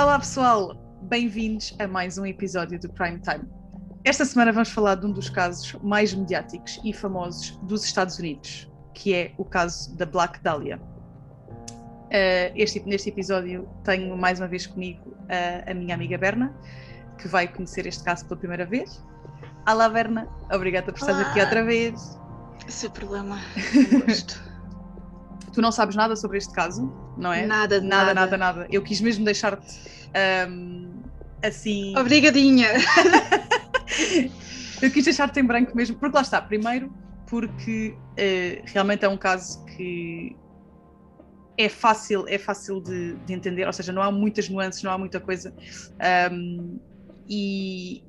Olá pessoal, bem-vindos a mais um episódio do Prime Time. Esta semana vamos falar de um dos casos mais mediáticos e famosos dos Estados Unidos, que é o caso da Black Dahlia. Uh, este, neste episódio tenho mais uma vez comigo uh, a minha amiga Berna, que vai conhecer este caso pela primeira vez. Olá Berna, obrigada por estar aqui outra vez. Seu problema, gosto. tu não sabes nada sobre este caso, não é? Nada, nada, nada, nada. Eu quis mesmo deixar-te um, assim. Obrigadinha! Eu quis deixar-te em branco mesmo, porque lá está, primeiro, porque uh, realmente é um caso que é fácil, é fácil de, de, entender, ou seja, não há muitas nuances, não há muita coisa. Um, e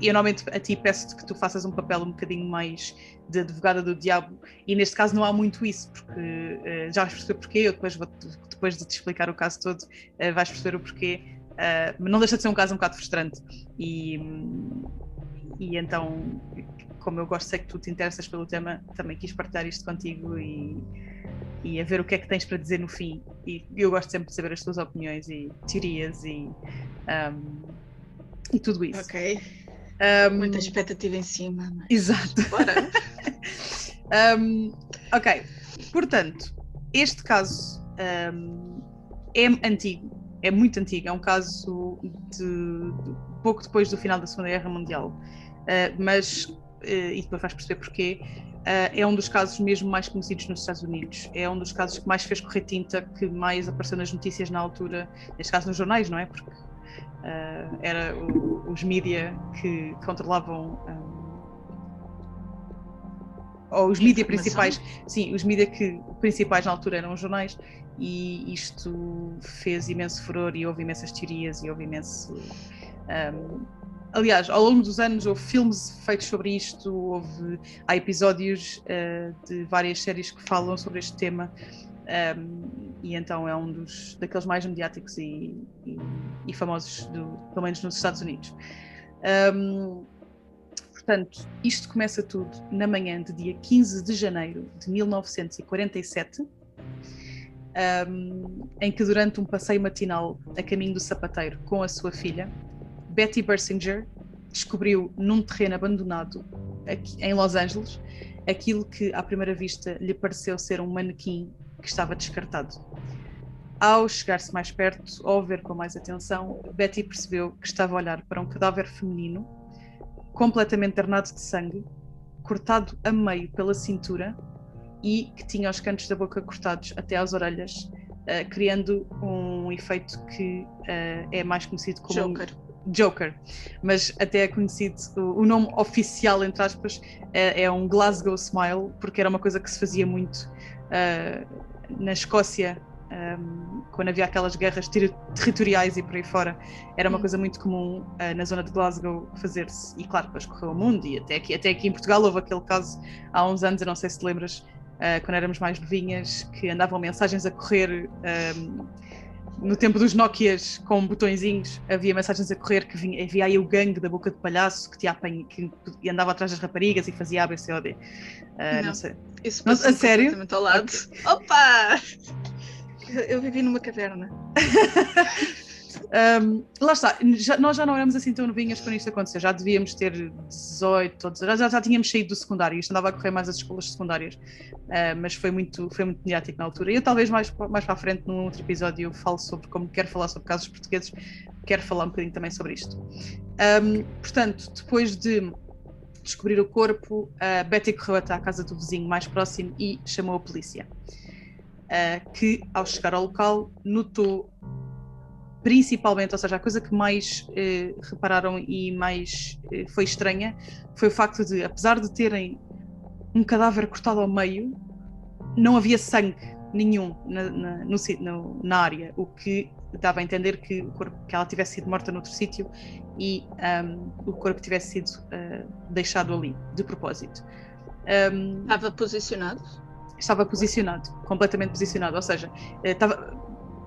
eu normalmente a ti peço-te que tu faças um papel um bocadinho mais de advogada do diabo, e neste caso não há muito isso, porque uh, já vais perceber porquê, eu depois, vou, depois de te explicar o caso todo, uh, vais perceber o porquê. Uh, não deixa de ser um caso um bocado frustrante. E, e então, como eu gosto, sei que tu te interessas pelo tema, também quis partilhar isto contigo e, e a ver o que é que tens para dizer no fim. E eu gosto sempre de saber as tuas opiniões e teorias e, um, e tudo isso. Ok. Um, Muita expectativa em cima. Mas... Exato. Bora. um, ok, portanto, este caso um, é antigo, é muito antigo, é um caso de, de pouco depois do final da Segunda Guerra Mundial, uh, mas, uh, e depois vais perceber porquê, uh, é um dos casos mesmo mais conhecidos nos Estados Unidos, é um dos casos que mais fez correr tinta, que mais apareceu nas notícias na altura, neste caso nos jornais, não é? Porque uh, era o, os mídia que controlavam um, ou os mídia principais, sim, os mídia que principais na altura eram os jornais e isto fez imenso furor e houve imensas teorias e houve imenso um, aliás, ao longo dos anos houve filmes feitos sobre isto, houve há episódios uh, de várias séries que falam sobre este tema um, e então é um dos daqueles mais mediáticos e, e, e famosos, do, pelo menos nos Estados Unidos. Um, portanto, isto começa tudo na manhã de dia 15 de janeiro de 1947, um, em que durante um passeio matinal a caminho do sapateiro com a sua filha, Betty Bersinger descobriu num terreno abandonado aqui, em Los Angeles aquilo que à primeira vista lhe pareceu ser um manequim que estava descartado. Ao chegar-se mais perto, ou ver com mais atenção, Betty percebeu que estava a olhar para um cadáver feminino, completamente ornado de sangue, cortado a meio pela cintura e que tinha os cantos da boca cortados até às orelhas, uh, criando um efeito que uh, é mais conhecido como Joker. Joker, mas até é conhecido, o, o nome oficial, entre aspas, é, é, um Glasgow Smile, porque era uma coisa que se fazia muito uh, na Escócia, um, quando havia aquelas guerras ter territoriais e por aí fora, era uma coisa muito comum uh, na zona de Glasgow fazer-se. E claro, depois correu o mundo e até aqui, até aqui em Portugal houve aquele caso há uns anos, eu não sei se te lembras, uh, quando éramos mais novinhas, que andavam mensagens a correr. Um, no tempo dos Nokias com botõezinhos, havia mensagens a correr que vinha, havia aí o gangue da boca de palhaço que, te apanha, que andava atrás das raparigas e fazia ABCOD. Uh, não, não sei. Isso não, a sério? Ao lado. Okay. Opa! Eu vivi numa caverna. um, lá está, já, nós já não éramos assim tão novinhas quando isto aconteceu, já devíamos ter 18, ou já, já tínhamos saído do secundário, isto andava a correr mais as escolas secundárias, uh, mas foi muito, foi muito mediático na altura. E eu talvez mais, mais para a frente, num outro episódio, eu falo sobre como quero falar sobre casos portugueses, quero falar um bocadinho também sobre isto. Um, portanto, depois de descobrir o corpo, uh, Betty correu até à casa do vizinho mais próximo e chamou a polícia. Uh, que, ao chegar ao local, notou principalmente, ou seja, a coisa que mais uh, repararam e mais uh, foi estranha foi o facto de, apesar de terem um cadáver cortado ao meio, não havia sangue nenhum na, na, no, na área, o que dava a entender que, o corpo, que ela tivesse sido morta noutro sítio e um, o corpo tivesse sido uh, deixado ali, de propósito. Um, estava posicionado? Estava posicionado, completamente posicionado, ou seja, eh, estava.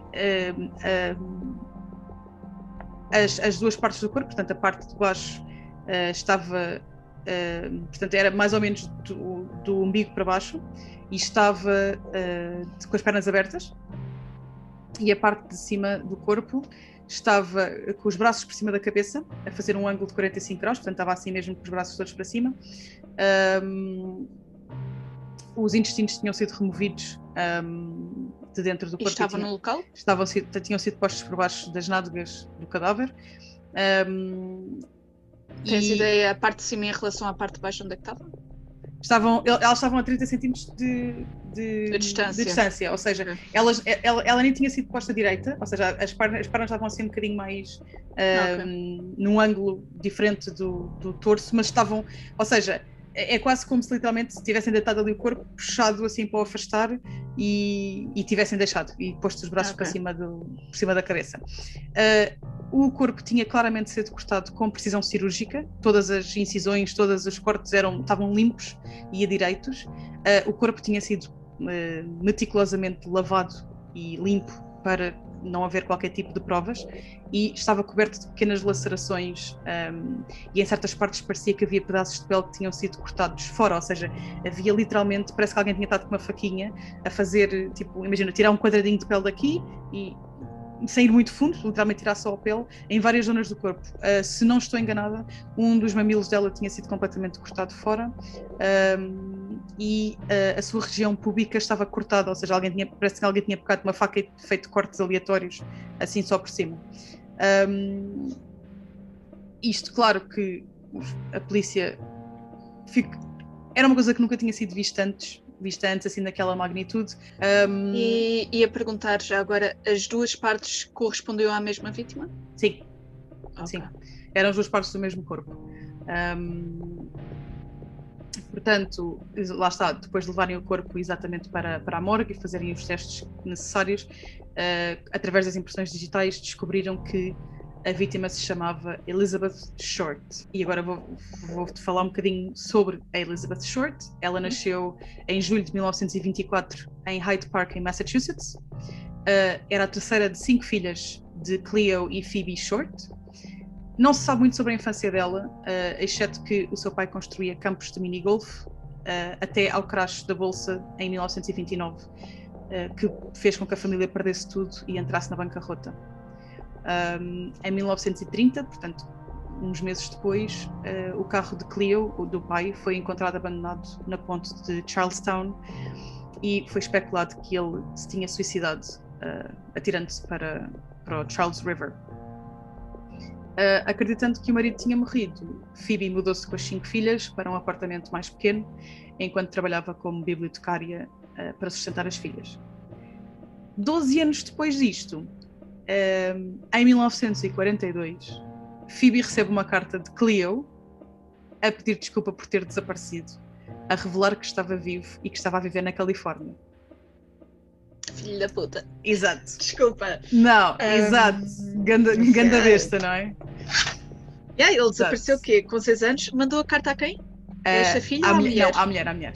Uh, as, as, duas partes do corpo, portanto, a parte de baixo uh, estava. portanto, era mais ou menos do, do umbigo para baixo e estava com as pernas abertas, e a parte de cima do corpo estava com os braços por cima da cabeça, a fazer um ângulo de 45 graus, portanto estava assim mesmo com os braços todos para cima. Um, os intestinos tinham sido removidos um, de dentro do corpo. Estavam no local? Estavam, tinham sido postos por baixo das nádegas do cadáver. Um, Tens e... ideia a parte de cima em relação à parte de baixo onde é que estavam? Estavam, elas estavam a 30 centímetros de, de, de, distância. de, distância. ou seja, elas, ela, ela nem tinha sido posta direita, ou seja, as pernas, as pernas estavam assim um bocadinho mais okay. num ângulo diferente do, do torso, mas estavam, ou seja, é, é quase como se literalmente tivessem deitado ali o corpo, puxado assim para o afastar e, e tivessem deixado e posto os braços okay. para cima, do, por cima da cabeça. Uh, o corpo tinha claramente sido cortado com precisão cirúrgica, todas as incisões, todos os cortes eram, estavam limpos e a direitos. Uh, o corpo tinha sido uh, meticulosamente lavado e limpo para não haver qualquer tipo de provas e estava coberto de pequenas lacerações um, e em certas partes parecia que havia pedaços de pele que tinham sido cortados fora, ou seja, havia literalmente, parece que alguém tinha estado com uma faquinha a fazer, tipo, imagina, tirar um quadradinho de pele daqui e sem ir muito fundo, literalmente tirar só a pele, em várias zonas do corpo. Uh, se não estou enganada, um dos mamilos dela tinha sido completamente cortado fora um, e uh, a sua região pública estava cortada, ou seja, alguém tinha, parece que alguém tinha pegado uma faca e feito cortes aleatórios, assim só por cima. Um, isto, claro que a polícia fica, era uma coisa que nunca tinha sido vista antes, vista antes assim daquela magnitude. Um... E ia perguntar já agora, as duas partes correspondiam à mesma vítima? Sim, okay. sim. Eram as duas partes do mesmo corpo. Um... Portanto, lá está, depois de levarem o corpo exatamente para, para a morgue e fazerem os testes necessários, uh, através das impressões digitais, descobriram que a vítima se chamava Elizabeth Short. E agora vou-te vou falar um bocadinho sobre a Elizabeth Short. Ela nasceu em julho de 1924 em Hyde Park, em Massachusetts. Uh, era a terceira de cinco filhas de Cleo e Phoebe Short. Não se sabe muito sobre a infância dela, uh, exceto que o seu pai construía campos de minigolf uh, até ao crash da Bolsa em 1929, que fez com que a família perdesse tudo e entrasse na bancarrota. Um, em 1930, portanto, uns meses depois, uh, o carro de Cleo, o do pai, foi encontrado abandonado na ponte de Charlestown e foi especulado que ele se tinha suicidado uh, atirando-se para, para o Charles River. Uh, acreditando que o marido tinha morrido, Phoebe mudou-se com as cinco filhas para um apartamento mais pequeno, enquanto trabalhava como bibliotecária para sustentar as filhas. Doze anos depois disto, em 1942, Phoebe recebe uma carta de Cleo a pedir desculpa por ter desaparecido, a revelar que estava vivo e que estava a viver na Califórnia. Filho da puta. Exato. Desculpa. Não, um... exato. Ganda, ganda besta, não é? Yeah, ele desapareceu o quê? Com 6 anos? Mandou a carta a quem? A esta filha à ou à mulher? Não, à mulher, à mulher.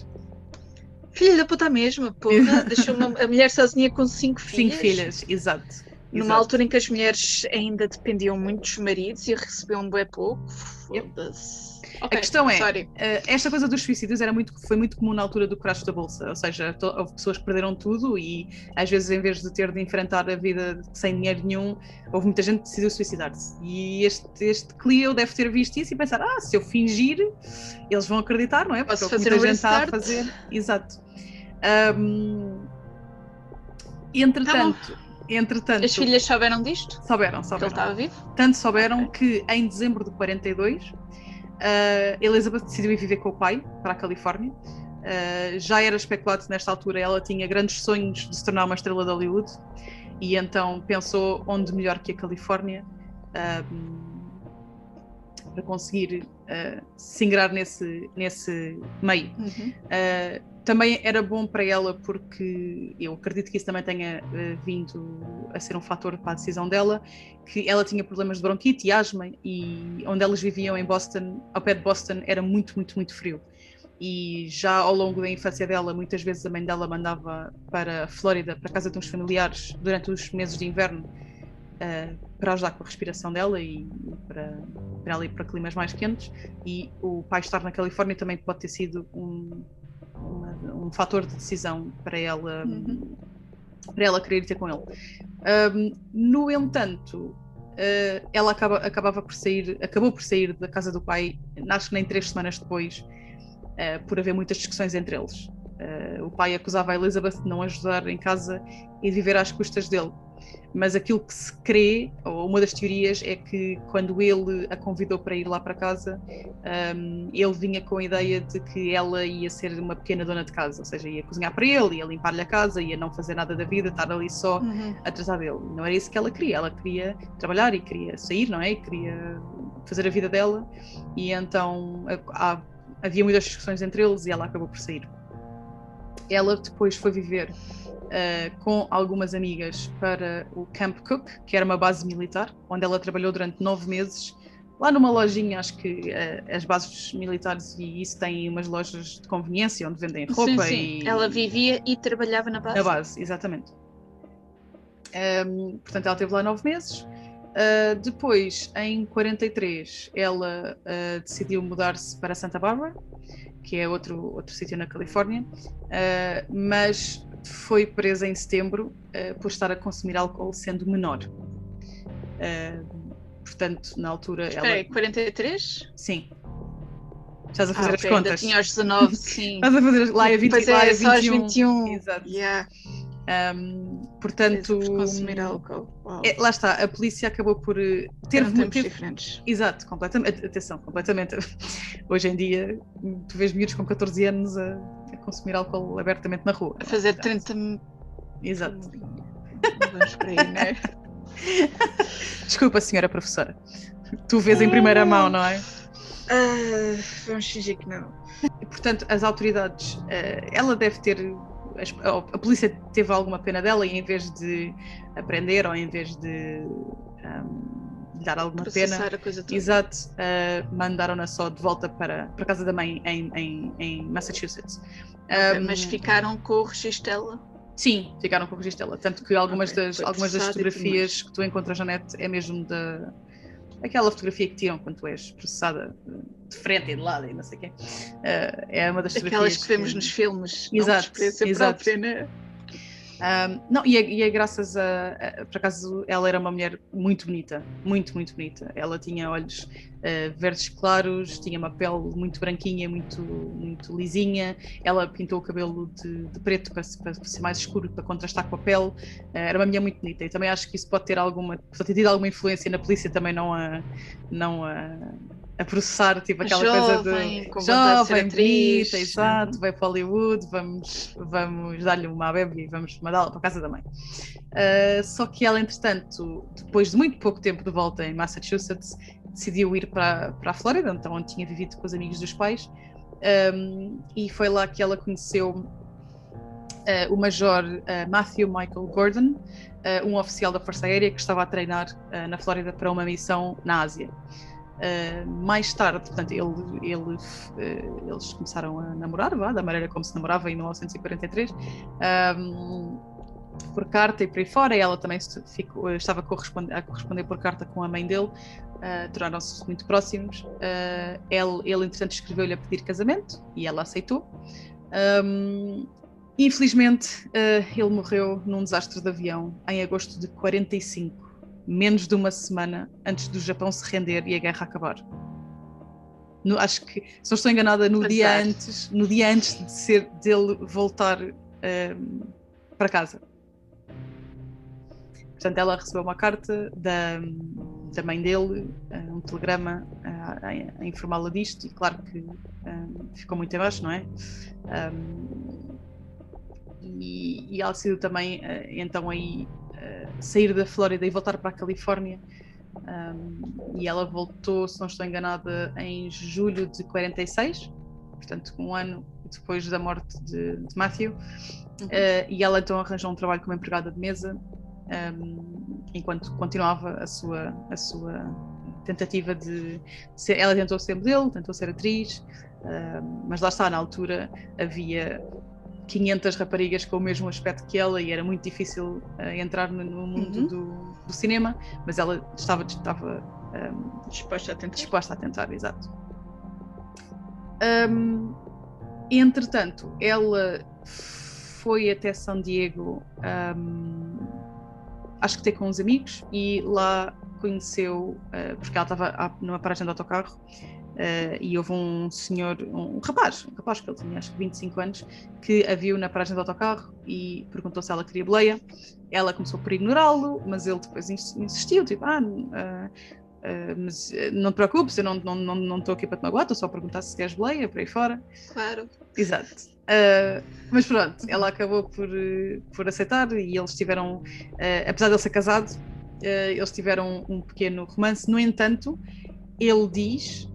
Filha da puta mesma, porra. Deixou uma, a mulher sozinha com 5 filhas. 5 filhas, exato. Numa Exato. altura em que as mulheres ainda dependiam muito dos maridos e recebiam um bué pouco. Foda-se. Okay, a questão é, sorry. Eh, esta coisa dos suicídios era muito, foi muito comum na altura do crash da Bolsa, ou seja, houve pessoas que perderam tudo e às vezes em vez de ter de enfrentar a vida sem dinheiro nenhum, houve muita gente que decidiu suicidar-se. E este, este Cleo deve ter visto isso e pensar, ah, se eu fingir, eles vão acreditar, não é? Porque Posso fazer muita um gente está a fazer. Exato. Um, entretanto... Tá Entretanto, As filhas souberam disto? Souberam, souberam. Que ele estava vivo? Tanto souberam okay. que em dezembro de 42, uh, Elizabeth decidiu ir viver com o pai para a Califórnia. Uh, já era especulado nesta altura ela tinha grandes sonhos de se tornar uma estrela de Hollywood e então pensou onde melhor que a Califórnia uh, para conseguir uh, se ingrar nesse, nesse meio. Uhum. Também era bom para ela porque eu acredito que isso também tenha uh, vindo a ser um fator para a decisão dela, que ela tinha problemas de bronquite e asma e onde elas viviam em Boston, ao pé de Boston, era muito, muito, muito frio. E já ao longo da infância dela, muitas vezes a mãe dela mandava para a Flórida, para a casa de uns familiares, durante os meses de inverno, uh, para ajudar com a respiração dela e para, para ela ir para climas mais quentes. E o pai estar na Califórnia também pode ter sido um uma, um fator de decisão para ela, uhum. para ela querer ter com ele. Um, no entanto, uh, ela acaba, acabava por sair, acabou por sair da casa do pai, acho que nem três semanas depois, uh, por haver muitas discussões entre eles. Uh, o pai acusava a Elizabeth de não ajudar em casa e de viver às custas dele mas aquilo que se crê, ou uma das teorias, é que quando ele a convidou para ir lá para casa, um, ele vinha com a ideia de que ela ia ser uma pequena dona de casa, ou seja, ia cozinhar para ele, ia limpar-lhe a casa, ia não fazer nada da vida, estar ali só uhum. atrasar dele. Não era isso que ela queria, ela queria trabalhar e queria sair, não é? E queria fazer a vida dela, e então há, havia muitas discussões entre eles e ela acabou por sair. Ela depois foi viver uh, com algumas amigas para o Camp Cook, que era uma base militar, onde ela trabalhou durante nove meses. Lá numa lojinha, acho que uh, as bases militares e isso têm umas lojas de conveniência onde vendem roupa. Sim, sim. E... Ela vivia e trabalhava na base. Na base, exatamente. Um, ehm, portanto, ela teve lá nove meses. Uh, depois, em 43, ela uh, decidiu mudar-se para Santa Bárbara, que é outro, outro sítio na Califórnia, uh, mas foi presa em setembro uh, por estar a consumir álcool sendo menor. Uh, portanto, na altura. Espera ela... 43? Sim. Estás a fazer ah, okay. as contas? tinha aos 19, sim. Estás a fazer lá é 20, pois é, lá é 21. 21. Exato. Yeah. Um, portanto, consumir álcool. É, lá está, a polícia acabou por eh, ter tempos diferentes. Exato, completamente. Atenção, completamente. Hoje em dia, tu vês miúdos com 14 anos a, a consumir álcool abertamente na rua. A fazer 30. Exato. Vamos para aí, não é? Desculpa, senhora professora. Tu vês em primeira mão, não é? Uh, vamos fingir que não. Portanto, as autoridades, uh, ela deve ter a, a, polícia teve alguma pena dela e em vez de aprender ou em vez de um, dar alguma Processar pena, a coisa toda. exato, uh, mandaram-na só de volta para, para a casa da mãe em, em, em Massachusetts. Okay, um, mas ficaram com o registro dela? Sim, ficaram com o registro dela. Tanto que algumas, okay, das, algumas das fotografias que tu encontras na net é mesmo da, aquela fotografia que tiram quando tu és processada de frente e de lado e não sei o quê. Uh, é uma das Aquelas que vemos que... nos filmes. Exato. Não exato. Própria, né? Não, e é, e é graças a, a, Por acaso, ela era uma mulher muito bonita, muito, muito bonita. Ela tinha olhos uh, verdes claros, tinha uma pele muito branquinha, muito, muito lisinha. Ela pintou o cabelo de, de preto para, para, ser mais escuro, para contrastar com a pele. Uh, era uma mulher muito bonita e também acho que isso pode ter alguma. Pode ter tido alguma influência na polícia também não a. Não a a processar tipo aquela jovem, coisa de jovem, bonita, exato, vai para Hollywood, vamos, vamos dar-lhe uma bebê e vamos mandá-la para a casa da mãe. Uh, só que ela, entretanto, depois de muito pouco tempo de volta em Massachusetts, decidiu ir para, para a Flórida, então onde tinha vivido com os amigos dos pais, um, e foi lá que ela conheceu uh, o Major uh, Matthew Michael Gordon, um oficial da Força Aérea que estava a treinar na Flórida para uma missão na Ásia. Uh, mais tarde, portanto, ele, ele, uh, eles começaram a namorar, vá, da maneira como se namorava em 1943, um, por carta e por aí fora. E ela também ficou, estava a corresponder, a corresponder, por carta com a mãe dele, uh, tornaram-se muito próximos. ele, ele, entretanto, escreveu-lhe a pedir casamento e ela aceitou. Um, infelizmente, ele morreu num desastre de avião em agosto de 45 menos de uma semana antes do Japão se render e a guerra acabar. No, acho que, se não estou enganada, no dia antes, no dia antes de ser dele voltar um, para casa. Portanto, ela recebeu uma carta da, da mãe dele, um telegrama a, a, a informá-la disto, e claro que um, ficou muito abaixo, não é? Um, e, e ela decidiu também, uh, então, aí sair da Flórida e voltar para a Califórnia. Um, e ela voltou, se não estou enganada, em julho de 46, portanto, um ano depois da morte de, de Matthew. Uhum. Uh, e ela então arranjou um trabalho como empregada de mesa, um, enquanto continuava a sua, a sua tentativa de ser. Ela tentou ser modelo, tentou ser atriz, mas lá está, na altura havia 500 raparigas com o mesmo aspecto que ela e era muito difícil uh, entrar no, no mundo uhum. do, do, cinema, mas ela estava, estava um, ehm, disposta a tentar. Disposta a tentar, exato. Um, entretanto, ela foi até São Diego, um, acho que ter com uns amigos, e lá conheceu, uh, porque ela estava numa paragem de autocarro uh, e houve um senhor, um, um, rapaz, um rapaz que ele tinha acho que 25 anos, que a viu na paragem de autocarro e perguntou se ela queria boleia. Ela começou por ignorá-lo, mas ele depois insistiu, tipo, ah, uh, Uh, mas não te preocupes, eu não estou não, não, não aqui para te magoar, estou só a perguntar se queres boleia, por aí fora. Claro. Exato. Uh, mas pronto, ela acabou por, por aceitar e eles tiveram, uh, apesar de ele ser casado, eles tiveram um pequeno romance. No entanto, ele diz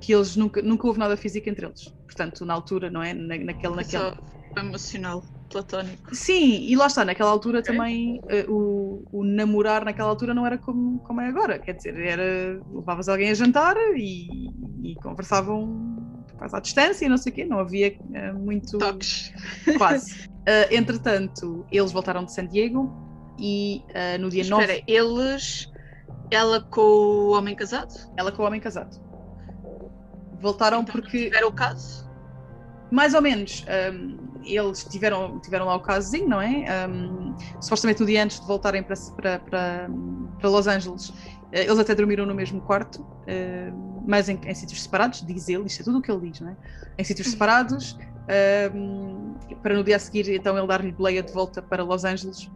que eles nunca, nunca houve nada físico entre eles. Portanto, na altura, não é? Na, naquele, naquele... Só emocional, platónico. Sim, e lá está, naquela altura okay. também uh, o, o, namorar naquela altura não era como, como é agora. Quer dizer, era levavas alguém a jantar e, e conversavam quase à distância e não sei o quê, não havia uh, muito. Toques. Quase. Uh, entretanto, eles voltaram de San Diego e no dia Espera, 9. Espera, eles ela com o homem casado? Ela com o homem casado. Voltaram então, porque. Era o caso? Mais ou menos. Um, eles tiveram, tiveram lá o casozinho, não é? Um, supostamente no dia antes de voltarem para, para, para, para Los Angeles, eh, eles até dormiram no mesmo quarto, uh, mas em, em, sítios separados, diz ele, isto é tudo o que ele diz, não é? Em sítios uhum. separados, um, para no dia a seguir, então, ele dar-lhe boleia de volta para Los Angeles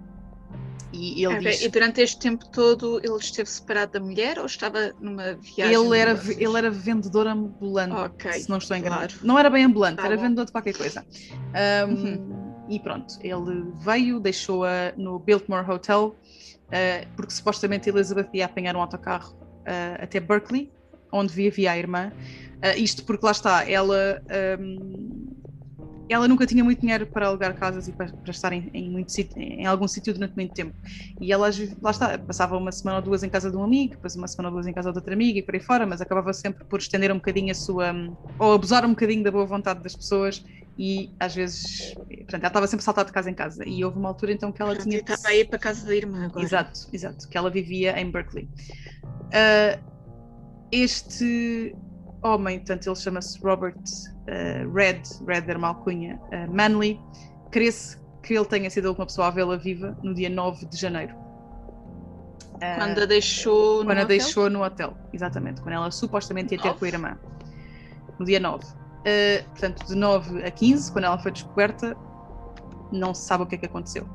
e, ele diz... e durante este tempo todo ele esteve separado da mulher ou estava numa viagem? Ele era, ele era vendedor ambulante, okay, se não estou enganado. Claro. Não era bem ambulante, tá era bom. vendedor de qualquer coisa. Um, uhum. E pronto, ele veio, deixou-a no Biltmore Hotel, uh, porque supostamente Elizabeth ia apanhar um autocarro uh, até Berkeley, onde vivia a irmã. Uh, isto porque lá está, ela um, ela nunca tinha muito dinheiro para alugar casas e para, para estar em, em, muito, em algum sítio durante muito tempo. E ela, lá está, passava uma semana ou duas em casa de um amigo, depois uma semana ou duas em casa de outra amiga e por aí fora, mas acabava sempre por estender um bocadinho a sua. ou abusar um bocadinho da boa vontade das pessoas e às vezes. Portanto, ela estava sempre saltada de casa em casa. E houve uma altura então que ela tinha. Estava a ir para a casa da irmã agora. Exato, exato, que ela vivia em Berkeley. Uh, este homem, portanto, ele chama-se Robert uh, Red, Red era uma alcunha, uh, Manley, cresce que ele tenha sido uma pessoa a vê-la viva no dia 9 de janeiro. Uh, quando a deixou no Quando a deixou no hotel, exatamente. Quando ela supostamente ia ter com a irmã. No dia 9. Uh, portanto, de 9 a 15, quando ela foi descoberta, não se sabe o que é que aconteceu.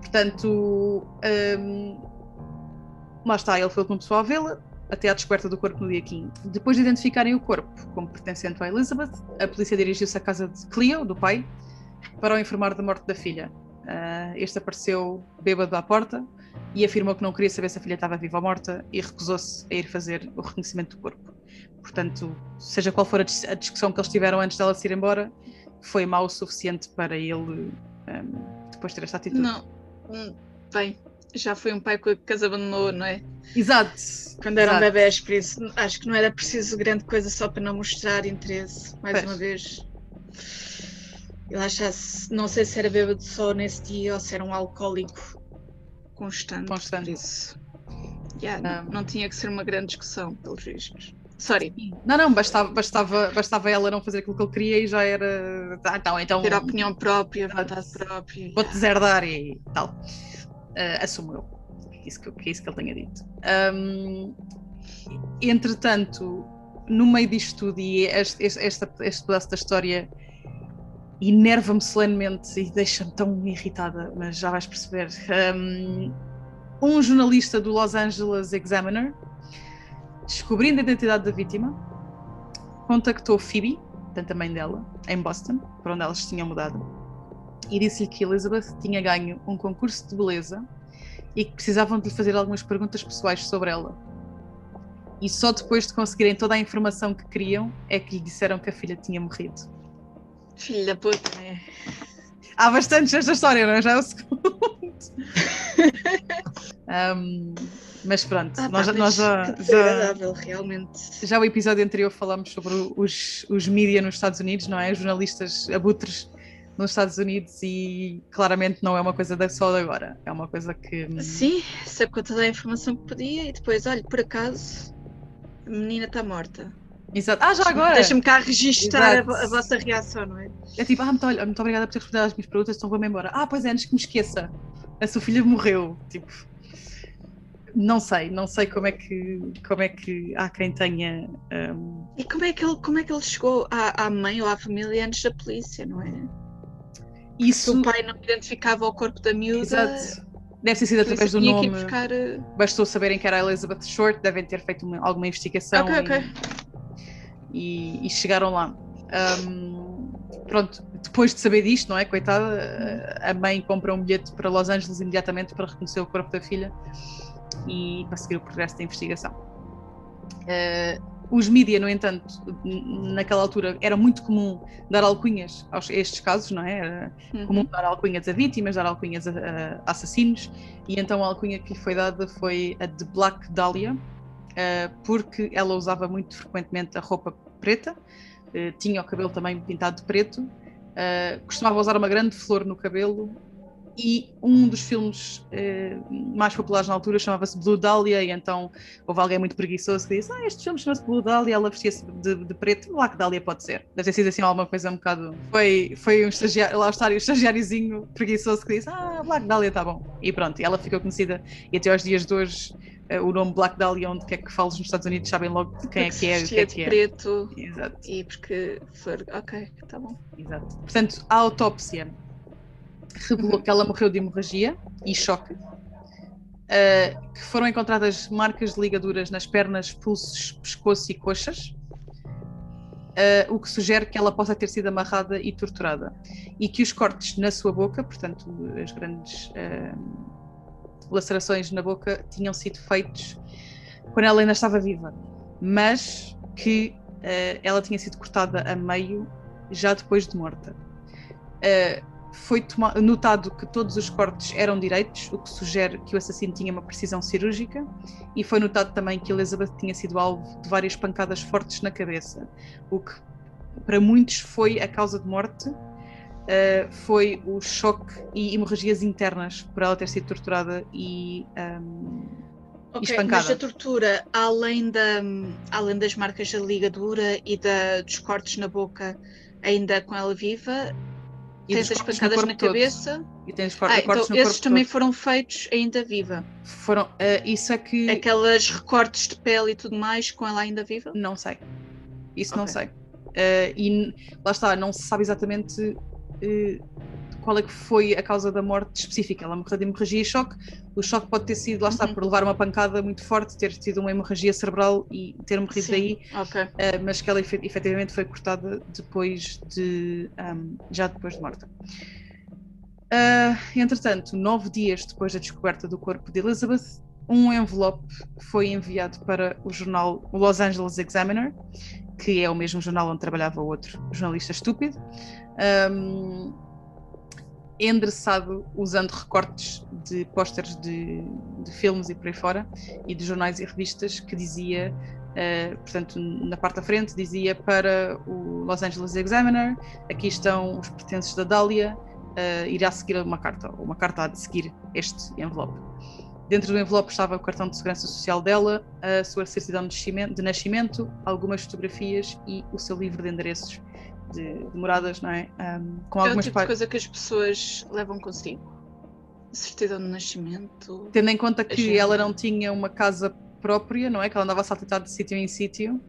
Portanto, um, lá está, ele foi uma pessoa a vê-la, até à descoberta do corpo no dia 15. Depois de identificarem o corpo como pertencente a Elizabeth, a polícia dirigiu-se à casa de Cleo, do pai, para o informar da morte da filha. Uh, este apareceu bêbado à porta e afirmou que não queria saber se a filha estava viva ou morta e recusou-se a ir fazer o reconhecimento do corpo. Portanto, seja qual for a, discussão que eles tiveram antes dela se ir embora, foi mau o suficiente para ele um, depois ter esta atitude. Não, hum, bem, já foi um pai que as abandonou, não é? Exato. Quando eram Exato. bebés, por isso acho que não era preciso grande coisa só para não mostrar interesse, mais pois. uma vez. Eu achasse, não sei se era bêbado só nesse dia ou se era um alcoólico constante. Constante. Isso. Yeah, não, não tinha que ser uma grande discussão, pelos vistos. Sorry. Não, não, bastava, bastava, bastava ela não fazer aquilo que ele queria e já era. Ah, então, então... Ter opinião própria, vontade própria. Vou-te deserdar e tal. Uh, assumo eu isso que, que é isso que ele tenha dito. Um, entretanto, no meio disto tudo, e este, este, este pedaço da história enerva-me solenemente e deixa-me tão irritada, mas já vais perceber. Um, um jornalista do Los Angeles Examiner, descobrindo a identidade da vítima, contactou Phoebe, tanto a mãe dela, em Boston, para onde elas tinham mudado, e disse-lhe que Elizabeth tinha ganho um concurso de beleza e que precisavam de lhe fazer algumas perguntas pessoais sobre ela. E só depois de conseguirem toda a informação que queriam é que lhe disseram que a filha tinha morrido. Filha da puta, né? Há bastantes nesta história, não é? Já é o segundo. um, mas pronto, ah, nós, pá, nós já, já, realmente. já o episódio anterior falámos sobre os, os mídia nos Estados Unidos, não é? Jornalistas abutres nos Estados Unidos e claramente não é uma coisa da só de agora, é uma coisa que. Hum, Sim, sacou toda a informação que podia e depois, olha, por acaso, a menina está morta. Exato. Ah, já agora! Deixa-me cá registrar a, a, vossa reação, não é? É tipo, ah, muito, olha, muito obrigada por ter respondido às minhas perguntas, então vou-me embora. Ah, pois é, antes que me esqueça, a sua filha morreu. Tipo. Não sei, não sei como é que, como é que há quem tenha. Um... E como é, que ele, como é que ele chegou à, à mãe ou à família antes da polícia, não é? Isso... o pai não identificava o corpo da miúda. Exato. Deve ter sido através do nome. Buscar... Eh, Bastou saberem que era a Elizabeth Short, devem ter feito uma, alguma investigação. Ok, ok. E, e chegaram lá. Um, pronto, depois de saber disto, não é? Coitada, a mãe compra um bilhete para Los Angeles imediatamente para reconhecer o corpo da filha e para seguir o progresso da investigação. Uh, os mídia, no entanto, naquela altura era muito comum dar alcunhas aos, a estes casos, não é? Era uhum. comum dar alcunhas a vítimas, dar alcunhas a, a, assassinos, e então a alcunha que lhe foi dada foi a de Black Dahlia, uh, porque ela usava muito frequentemente a roupa preta, uh, tinha o cabelo também pintado de preto, uh, costumava usar uma grande flor no cabelo e um dos filmes eh, mais populares na altura chamava-se Blue Dahlia, e então houve alguém muito preguiçoso que disse: Ah, este filme chama-se Blue Dahlia, ela vestia-se de, de preto, Black Dahlia pode ser. Deve ter sido assim alguma coisa um bocado. Foi, foi um estagiário, lá está, um estagiáriozinho preguiçoso que disse: Ah, Black Dahlia está bom. E pronto, ela ficou conhecida, e até aos dias de hoje. Uh, o nome Black Dahlia, onde quer que fales nos Estados Unidos, sabem logo quem é que é. Que é que é. preto. Exato. E porque. Ok, está bom. Exato. Portanto, a autópsia revelou que ela morreu de hemorragia e choque, uh, que foram encontradas marcas de ligaduras nas pernas, pulsos, pescoço e coxas, uh, o que sugere que ela possa ter sido amarrada e torturada. E que os cortes na sua boca, portanto, as grandes uh, lacerações na boca, tinham sido feitos quando ela ainda estava viva, mas que ela tinha sido cortada a meio já depois de morta. Uh, foi notado que todos os cortes eram direitos, o que sugere que o assassino tinha uma precisão cirúrgica, e foi notado também que Elizabeth tinha sido alvo de várias pancadas fortes na cabeça, o que para muitos foi a causa de morte. Uh, foi o choque e hemorragias internas por ela ter sido torturada e, um, okay, espancada. Mas a tortura, além, da, além das marcas da ligadura e da, dos cortes na boca, ainda com ela viva, e tens as pancadas na cabeça. E tens ah, cortes então, esses também todo. foram feitos ainda viva. Foram, uh, isso é que. Aquelas recortes de pele e tudo mais com ela ainda viva? Não sei. Isso okay. não sei. Uh, e lá está, não se sabe exatamente uh, qual é que foi a causa da morte específica. Ela morreu de hemorragia e choque. O choque pode ter sido, lá está, uhum. por levar uma pancada muito forte, ter tido uma hemorragia cerebral e ter morrido Sim. daí, okay. uh, mas que ela efetivamente foi cortada depois de, um, já depois de morta. Uh, entretanto, nove dias depois da descoberta do corpo de Elizabeth, um envelope foi enviado para o jornal Los Angeles Examiner, que é o mesmo jornal onde trabalhava outro jornalista estúpido. Um, endereçado usando recortes de pósteres de, de, filmes e por aí fora e de jornais e revistas que dizia, uh, portanto, na parte da frente dizia para o Los Angeles Examiner, aqui estão os pertences da Dália, uh, irá seguir uma carta, ou uma carta de seguir este envelope. Dentro do envelope estava o cartão de segurança social dela, a sua certidão de nascimento, algumas fotografias e o seu livro de endereços de, de moradas, não é? Um, com é algumas o tipo de coisa que as pessoas levam consigo. Certidão de nascimento. Tendo em conta que gente... ela não tinha uma casa própria, não é? Que ela andava a saltitar de sítio em sítio.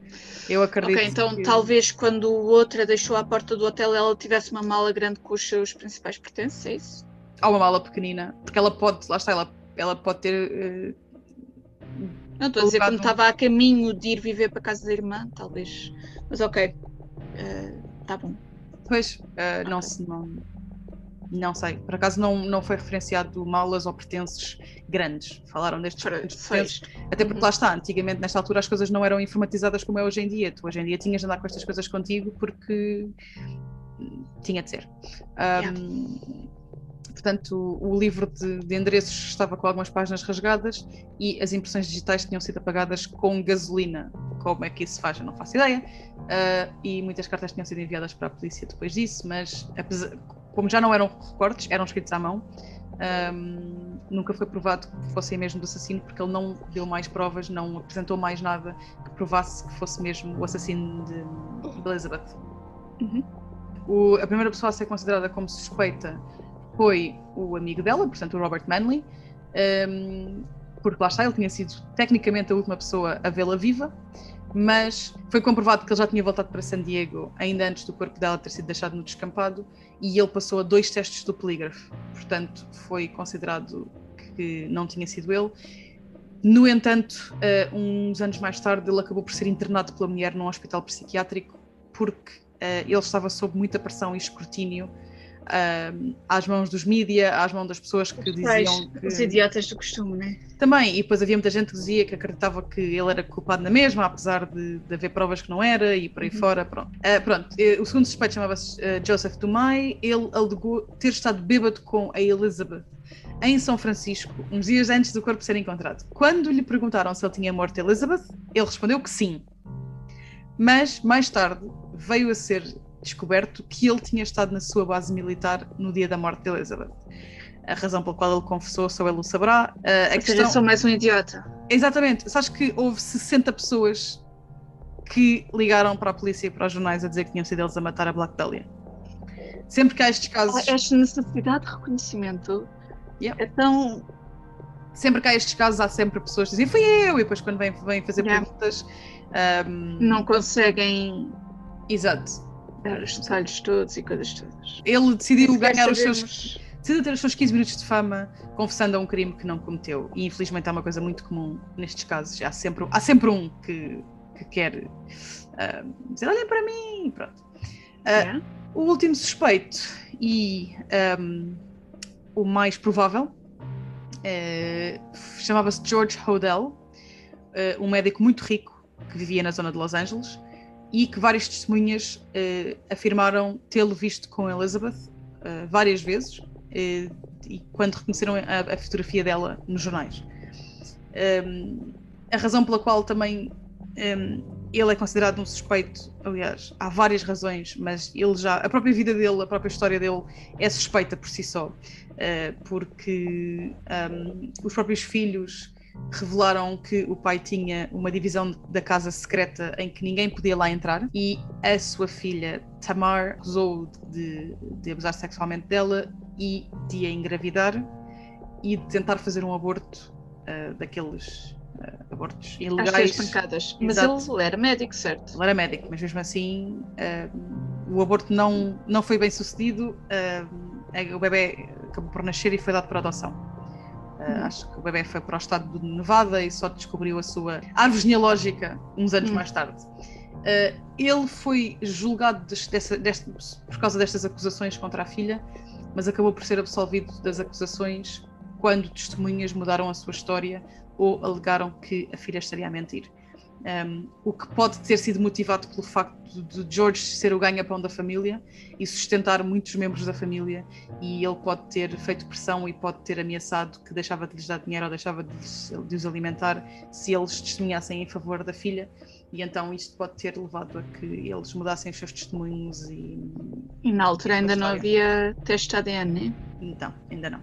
Eu acredito. Ok, então que... talvez quando outra deixou à porta do hotel ela tivesse uma mala grande com os seus principais pertences, é isso? Há uma mala pequenina, porque ela pode, lá está, ela, ela pode ter. Uh, não estou a dizer quando estava a caminho de ir viver para a casa da irmã, talvez. Mas ok. Uh, tá bom. Pois, uh, não, se, não, não sei. Por acaso não, não foi referenciado malas ou pertences grandes. Falaram destes pertences. Até porque uhum. lá está, antigamente, nesta altura, as coisas não eram informatizadas como é hoje em dia. Tu hoje em dia tinhas de andar com estas coisas contigo porque tinha de ser. Um, yeah. Portanto, o livro de, de, endereços estava com algumas páginas rasgadas e as impressões digitais tinham sido apagadas com gasolina. Como é que isso se faz? Eu não faço ideia. Uh, e muitas cartas tinham sido enviadas para a polícia depois disso, mas apesar, como já não eram recortes, eram escritos à mão, um, nunca foi provado que fossem mesmo do assassino, porque ele não deu mais provas, não apresentou mais nada que provasse que fosse mesmo o assassino de, de Elizabeth. Uhum. O, a primeira pessoa a ser considerada como suspeita foi o amigo dela, portanto o Robert Manley, um, porque lá está, ele tinha sido tecnicamente a última pessoa a vê-la viva, mas foi comprovado que ele já tinha voltado para San Diego ainda antes do corpo dela ter sido deixado no descampado e ele passou a dois testes do polígrafo, portanto foi considerado que não tinha sido ele. No entanto, uh, uns anos mais tarde, ele acabou por ser internado pela mulher num hospital psiquiátrico porque uh, ele estava sob muita pressão e escrutínio uh, às mãos dos mídia, às mãos das pessoas que diziam que... Os idiotas do costume, né? Também, e depois havia muita gente que dizia que acreditava que ele era culpado na mesma, apesar de, de haver provas que não era, e por aí uhum. fora, pronto. Uh, pronto, o segundo suspeito chamava-se uh, Joseph Dumais, ele alegou ter estado bêbado com a Elizabeth em São Francisco, uns dias antes do corpo ser encontrado. Quando lhe perguntaram se ele tinha morto Elizabeth, ele respondeu que sim. Mas, mais tarde, veio a ser descoberto que ele tinha estado na sua base militar no dia da morte de Elizabeth. A razão pela qual ele confessou, só ele o saberá. Uh, a Ou questão... seja, sou mais um idiota. Exatamente. Sabes que houve 60 pessoas que ligaram para a polícia e para os jornais a dizer que tinham sido eles a matar a Black Dahlia. Sempre que há estes casos. Esta necessidade de reconhecimento yeah. é tão. Sempre que há estes casos, há sempre pessoas que dizem fui eu, e depois quando vêm, vêm fazer yeah. perguntas. Um... Não conseguem. Exato os detalhes todos e coisas todas. Ele decidiu ganhar os seus. Decidiu ter os seus 15 minutos de fama confessando a um crime que não cometeu. E infelizmente é uma coisa muito comum nestes casos. Há sempre, há sempre um que, que quer uh, dizer: olhem para mim. Pronto. Uh, yeah. O último suspeito e um, o mais provável uh, chamava-se George Hodel, um médico muito rico que vivia na zona de Los Angeles e que várias testemunhas uh, afirmaram tê-lo visto com Elizabeth uh, várias vezes uh, e quando reconheceram a, a, fotografia dela nos jornais. Um, ehm, a razão pela qual também um, ehm, ele é considerado um suspeito, aliás, há várias razões, mas ele já, a própria vida dele, a própria história dele é suspeita por si só, porque um, ehm, os próprios filhos revelaram que o pai tinha uma divisão da casa secreta em que ninguém podia lá entrar e a sua filha Tamar acusou de, de abusar sexualmente dela e de a engravidar e de tentar fazer um aborto uh, daqueles uh, abortos ilegais. pancadas. Mas ele era médico, certo? Ele era médico, mas mesmo assim uh, o aborto não, não foi bem sucedido. o bebê acabou por nascer e foi dado para adoção. Uh, acho que o bebê foi para o estado de Nevada e só descobriu a sua árvore genealógica uns anos hum. mais tarde. Uh, ele foi julgado desse, desse, por causa destas acusações contra a filha, mas acabou por ser absolvido das acusações quando testemunhas mudaram a sua história ou alegaram que a filha estaria a mentir. Um, o que pode ter sido motivado pelo facto de George ser o ganha-pão da família e sustentar muitos membros da família, e ele pode ter feito pressão e pode ter ameaçado que deixava de lhes dar dinheiro ou deixava de, de os alimentar se eles testemunhassem em favor da filha, e então isto pode ter levado a que eles mudassem os seus testemunhos. E, e na altura ainda não havia teste ADN, né? Então, ainda não.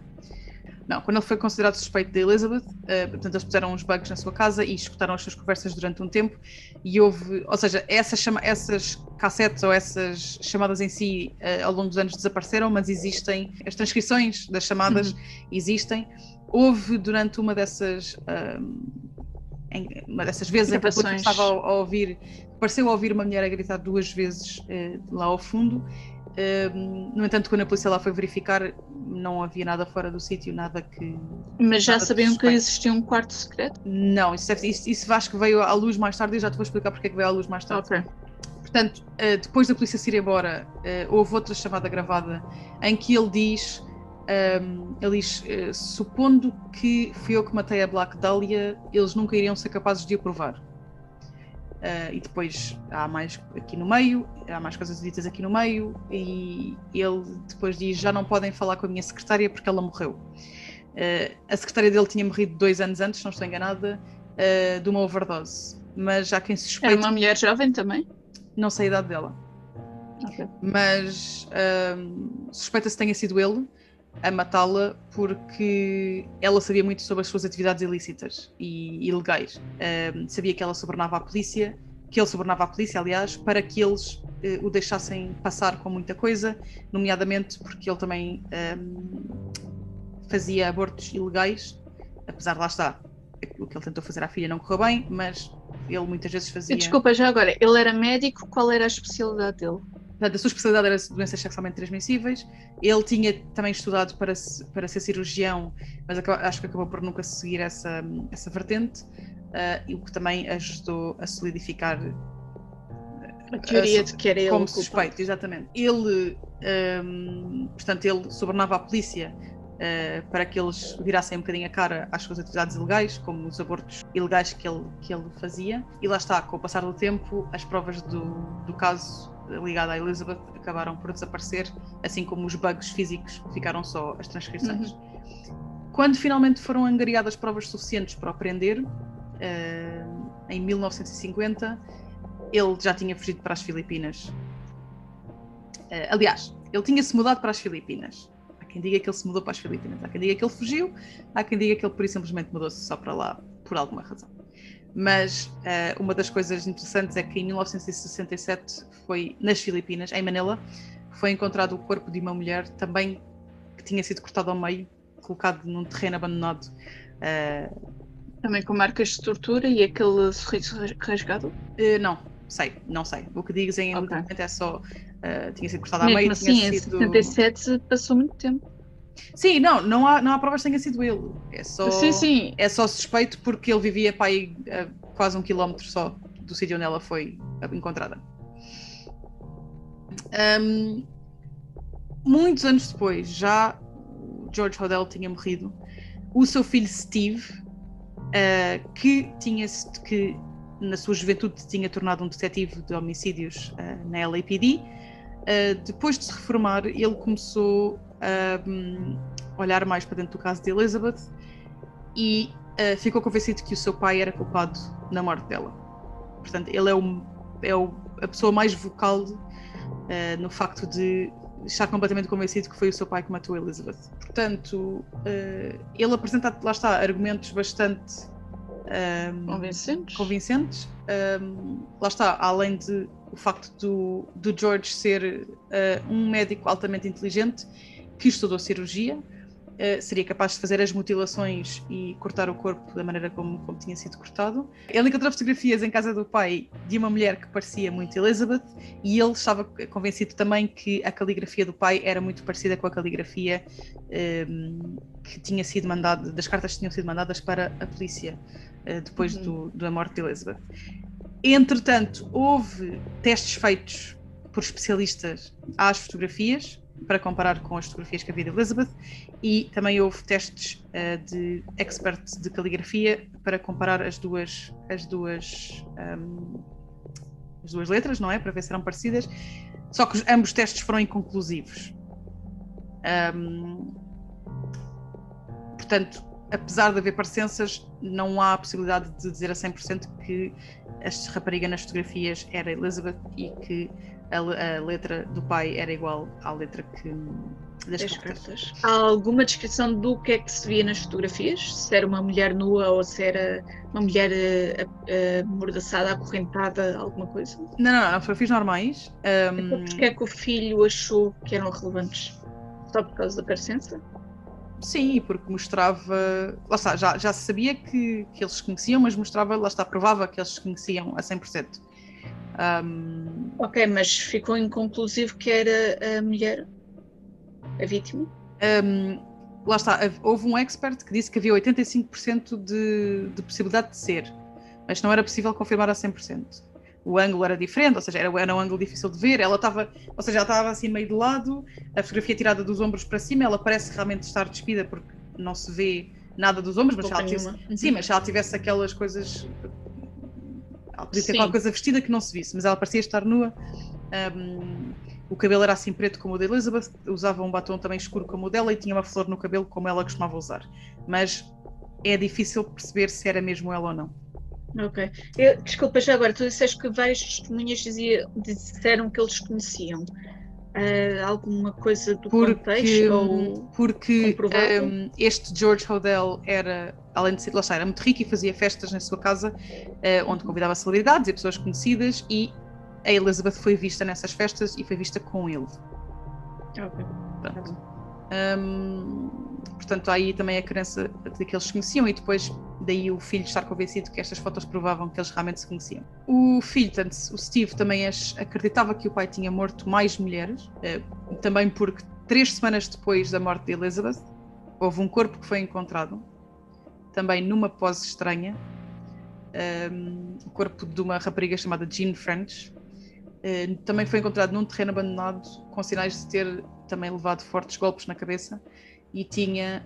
Não, quando ele foi considerado suspeito de Elizabeth, uh, portanto, eles puseram uns bugs na sua casa e escutaram as suas conversas durante um tempo. E houve, ou seja, essas, chama, essas cassetes ou essas chamadas em si uh, ao longo dos anos desapareceram, mas existem, as transcrições das chamadas uhum. existem. Houve durante uma dessas. Uh, em, uma dessas vezes em que estava a, a, ouvir, pareceu ouvir uma mulher a gritar duas vezes lá ao fundo no entanto, quando a polícia lá foi verificar, não havia nada fora do sítio, nada que. Mas já sabiam que existia um quarto secreto? Não, isso, deve, isso, isso acho que veio à luz mais tarde e já te vou explicar porque é que veio à luz mais tarde. Ok. Portanto, uh, depois da polícia se ir embora, uh, houve outra chamada gravada em que ele diz: um, ele diz, uh, supondo que fui eu que matei a Black Dahlia, eles nunca iriam ser capazes de o provar. Uh, e depois há mais aqui no meio, há mais coisas ditas aqui no meio, e ele depois diz: Já não podem falar com a minha secretária porque ela morreu. Uh, a secretária dele tinha morrido dois anos antes, não estou enganada, uh, de uma overdose. Mas já quem suspeita. Era uma mulher jovem também? Não sei a idade dela. Okay. Mas suspeita-se tenha sido ele a matá-la porque ela sabia muito sobre as suas atividades ilícitas e ilegais. Sabia que ela sobornava a polícia, que ele sobornava a polícia, aliás, para que eles uh, o deixassem passar com muita coisa, nomeadamente porque ele também fazia abortos ilegais, apesar de lá estar. o que ele tentou fazer à filha não correu bem, mas ele muitas vezes fazia. Desculpa, já agora, ele era médico, qual era a especialidade dele? Portanto, a sua especialidade era doenças sexualmente transmissíveis. Ele tinha também estudado para, para ser cirurgião, mas acho que acabou por nunca seguir essa, essa vertente, uh, o que também ajudou a solidificar a teoria a, de que era ele como suspeito, exatamente. Ele, um, portanto, ele sobornava a polícia uh, para que eles virassem um bocadinho a cara às suas atividades ilegais, como os abortos ilegais que ele, que ele fazia. E lá está, com o passar do tempo, as provas do, do caso ligado à Elizabeth acabaram por desaparecer, assim como os bugs físicos, ficaram só as transcrições. Uhum. Quando finalmente foram angariadas provas suficientes para o prender, uh, em 1950, ele já tinha fugido para as Filipinas. Uh, aliás, ele tinha-se mudado para as Filipinas. Há quem diga que ele se mudou para as Filipinas, há quem diga que ele fugiu, há quem diga que ele por isso simplesmente mudou-se só para lá por alguma razão. Mas uh, uma das coisas interessantes é que em 1967 foi nas Filipinas, em Manila, foi encontrado o corpo de uma mulher também que tinha sido cortado ao meio, colocado num terreno abandonado. Uh, também com marcas de tortura e aquele sorriso rasgado? Uh, não, sei, não sei. O que dizem okay. é só uh, tinha sido cortado ao meio. Assim, tinha em sido... 77 passou muito tempo. Sim, não, não há, não há provas que tenha sido ele. É só, sim, sim. É só suspeito porque ele vivia para aí a quase um quilómetro só do sítio onde ela foi encontrada. Um, muitos anos depois, já George Hodel tinha morrido, o seu filho Steve, uh, que tinha que na sua juventude tinha tornado um detetive de homicídios uh, na LAPD. Uh, depois de se reformar, ele começou um, olhar mais para dentro do caso de Elizabeth e uh, ficou convencido que o seu pai era culpado na morte dela. Portanto, ele é, o, é o, a pessoa mais vocal uh, no facto de estar completamente convencido que foi o seu pai que matou Elizabeth. Portanto, uh, ele apresenta, lá está, argumentos bastante um, convincentes. convincentes. Um, lá está, além de o facto do, do George ser uh, um médico altamente inteligente que estudou cirurgia, uh, seria capaz de fazer as mutilações e cortar o corpo da maneira como, como tinha sido cortado. Ele encontrou fotografias em casa do pai de uma mulher que parecia muito Elizabeth e ele estava convencido também que a caligrafia do pai era muito parecida com a caligrafia um, que tinha sido mandada, das cartas que tinham sido mandadas para a polícia uh, depois uhum. do, da morte de Elizabeth. Entretanto, houve testes feitos por especialistas às fotografias para comparar com as fotografias que havia de Elizabeth e também houve testes uh, de experts de caligrafia para comparar as duas as duas um, as duas letras, não é, para ver se eram parecidas. Só que ambos testes foram inconclusivos. Um, portanto, apesar de haver parecenças, não há a possibilidade de dizer a 100% que a rapariga nas fotografias era Elizabeth e que a, a, letra do pai era igual à letra que das, das cartas. cartas. Há alguma descrição do que é que se via nas fotografias? Se era uma mulher nua ou se era uma mulher uh, amordaçada, acorrentada, alguma coisa? Não, não, não, fotografias normais. Um... Então, porque é que o filho achou que eram relevantes? Só por causa da parecença? Sim, porque mostrava. Lá está, já, já se sabia que, que eles se conheciam, mas mostrava, lá está, provava que eles se conheciam a 100%. Um... Ok, mas ficou inconclusivo que era a mulher a vítima? Um, lá está, houve um expert que disse que havia 85% de, de possibilidade de ser, mas não era possível confirmar a 100% o ângulo era diferente, ou seja, era, era um ângulo difícil de ver. Ela estava, ou seja, ela estava assim meio de lado, a fotografia tirada dos ombros para cima, ela parece realmente estar despida porque não se vê nada dos ombros, mas se ela tivesse, sim, mas se ela tivesse aquelas coisas, ela podia ter sim. qualquer coisa vestida que não se visse, mas ela parecia estar nua. Um, o cabelo era assim preto como o da Elizabeth, usava um batom também escuro como o dela e tinha uma flor no cabelo como ela costumava usar. Mas é difícil perceber se era mesmo ela ou não. Ok. Eu, desculpa, já agora, tu disseste que várias testemunhas dizia, disseram que eles conheciam. Uh, alguma coisa do porque, contexto? Ou porque um, este George Hodel era, além de ser, lá está, era muito rico e fazia festas na sua casa, uh, onde convidava celebridades e pessoas conhecidas, e a Elizabeth foi vista nessas festas e foi vista com ele. Ok. Pronto. Um, portanto, aí também a crença de que eles se conheciam e depois daí o filho estar convencido que estas fotos provavam que eles realmente se conheciam. O filho, tanto, o Steve, também acreditava que o pai tinha morto mais mulheres, eh, também porque três semanas depois da morte de Elizabeth, houve um corpo que foi encontrado, também numa pose estranha, um, o corpo de uma rapariga chamada Jean French, uh, também foi encontrado num terreno abandonado com sinais de ter também levado fortes golpes na cabeça e tinha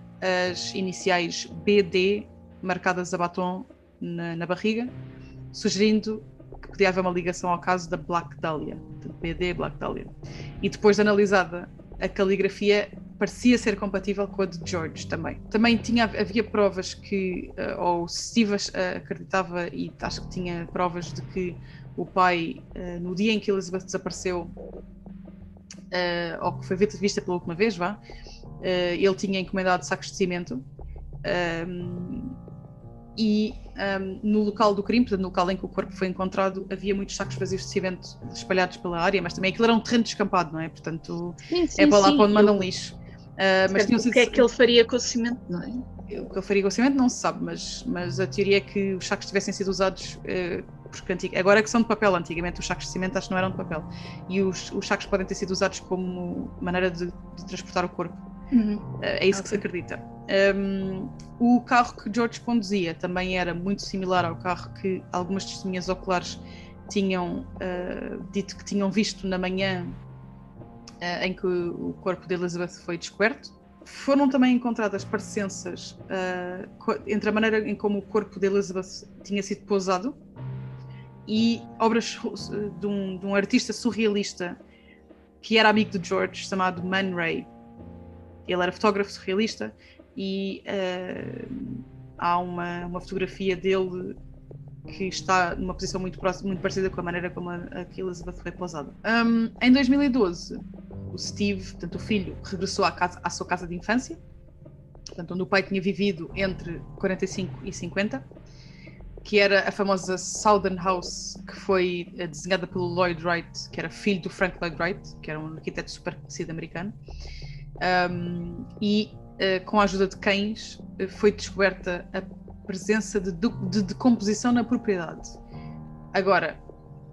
as iniciais BD marcadas a batom na, na barriga, sugerindo que podia haver uma ligação ao caso da Black Dahlia, de BD Black Dahlia. E depois de analisada a caligrafia parecia ser compatível com a de George também. Também tinha, havia provas que, uh, ou Steve uh, acreditava e acho que tinha provas de que o pai, uh, no dia em que Elizabeth desapareceu, ou que foi vista pela última vez, vá, ele tinha encomendado sacos de cimento. Um, e um, no local do crime, portanto, no local em que o corpo foi encontrado, havia muitos sacos vazios de cimento espalhados pela área, mas também aquilo era um terreno descampado, não é? Portanto, sim, sim, é para lá sim, para onde mandam lixo. Uh, mas o que é que ele faria com o cimento, não é? O que ele faria com o cimento não se sabe, mas, mas a teoria é que os sacos tivessem sido usados uh, porque antig... agora é que são de papel, antigamente os sacos de cimento acho que não eram de papel. E os, os sacos podem ter sido usados como maneira de, de transportar o corpo. Uhum. Uh, é isso okay. que se acredita. Um, o carro que George conduzia também era muito similar ao carro que algumas testemunhas oculares tinham uh, dito que tinham visto na manhã uh, em que o corpo de Elizabeth foi descoberto. Foram também encontradas parecenças uh, entre a maneira em como o corpo de Elizabeth tinha sido pousado e obras de um, de um artista surrealista que era amigo de George, chamado Man Ray. Ele era fotógrafo surrealista e uh, há uma, uma fotografia dele que está numa posição muito, próxima, muito parecida com a maneira como a, a Elizabeth foi pousada. Um, em 2012, o Steve, portanto, o filho, regressou à, casa, à sua casa de infância, portanto, onde o pai tinha vivido entre 45 e 50, que era a famosa Southern House, que foi eh, desenhada pelo Lloyd Wright, que era filho do Frank Lloyd Wright, que era um arquiteto super conhecido americano. Um, e uh, com a ajuda de cães, uh, foi descoberta a presença de, de decomposição na propriedade. Agora,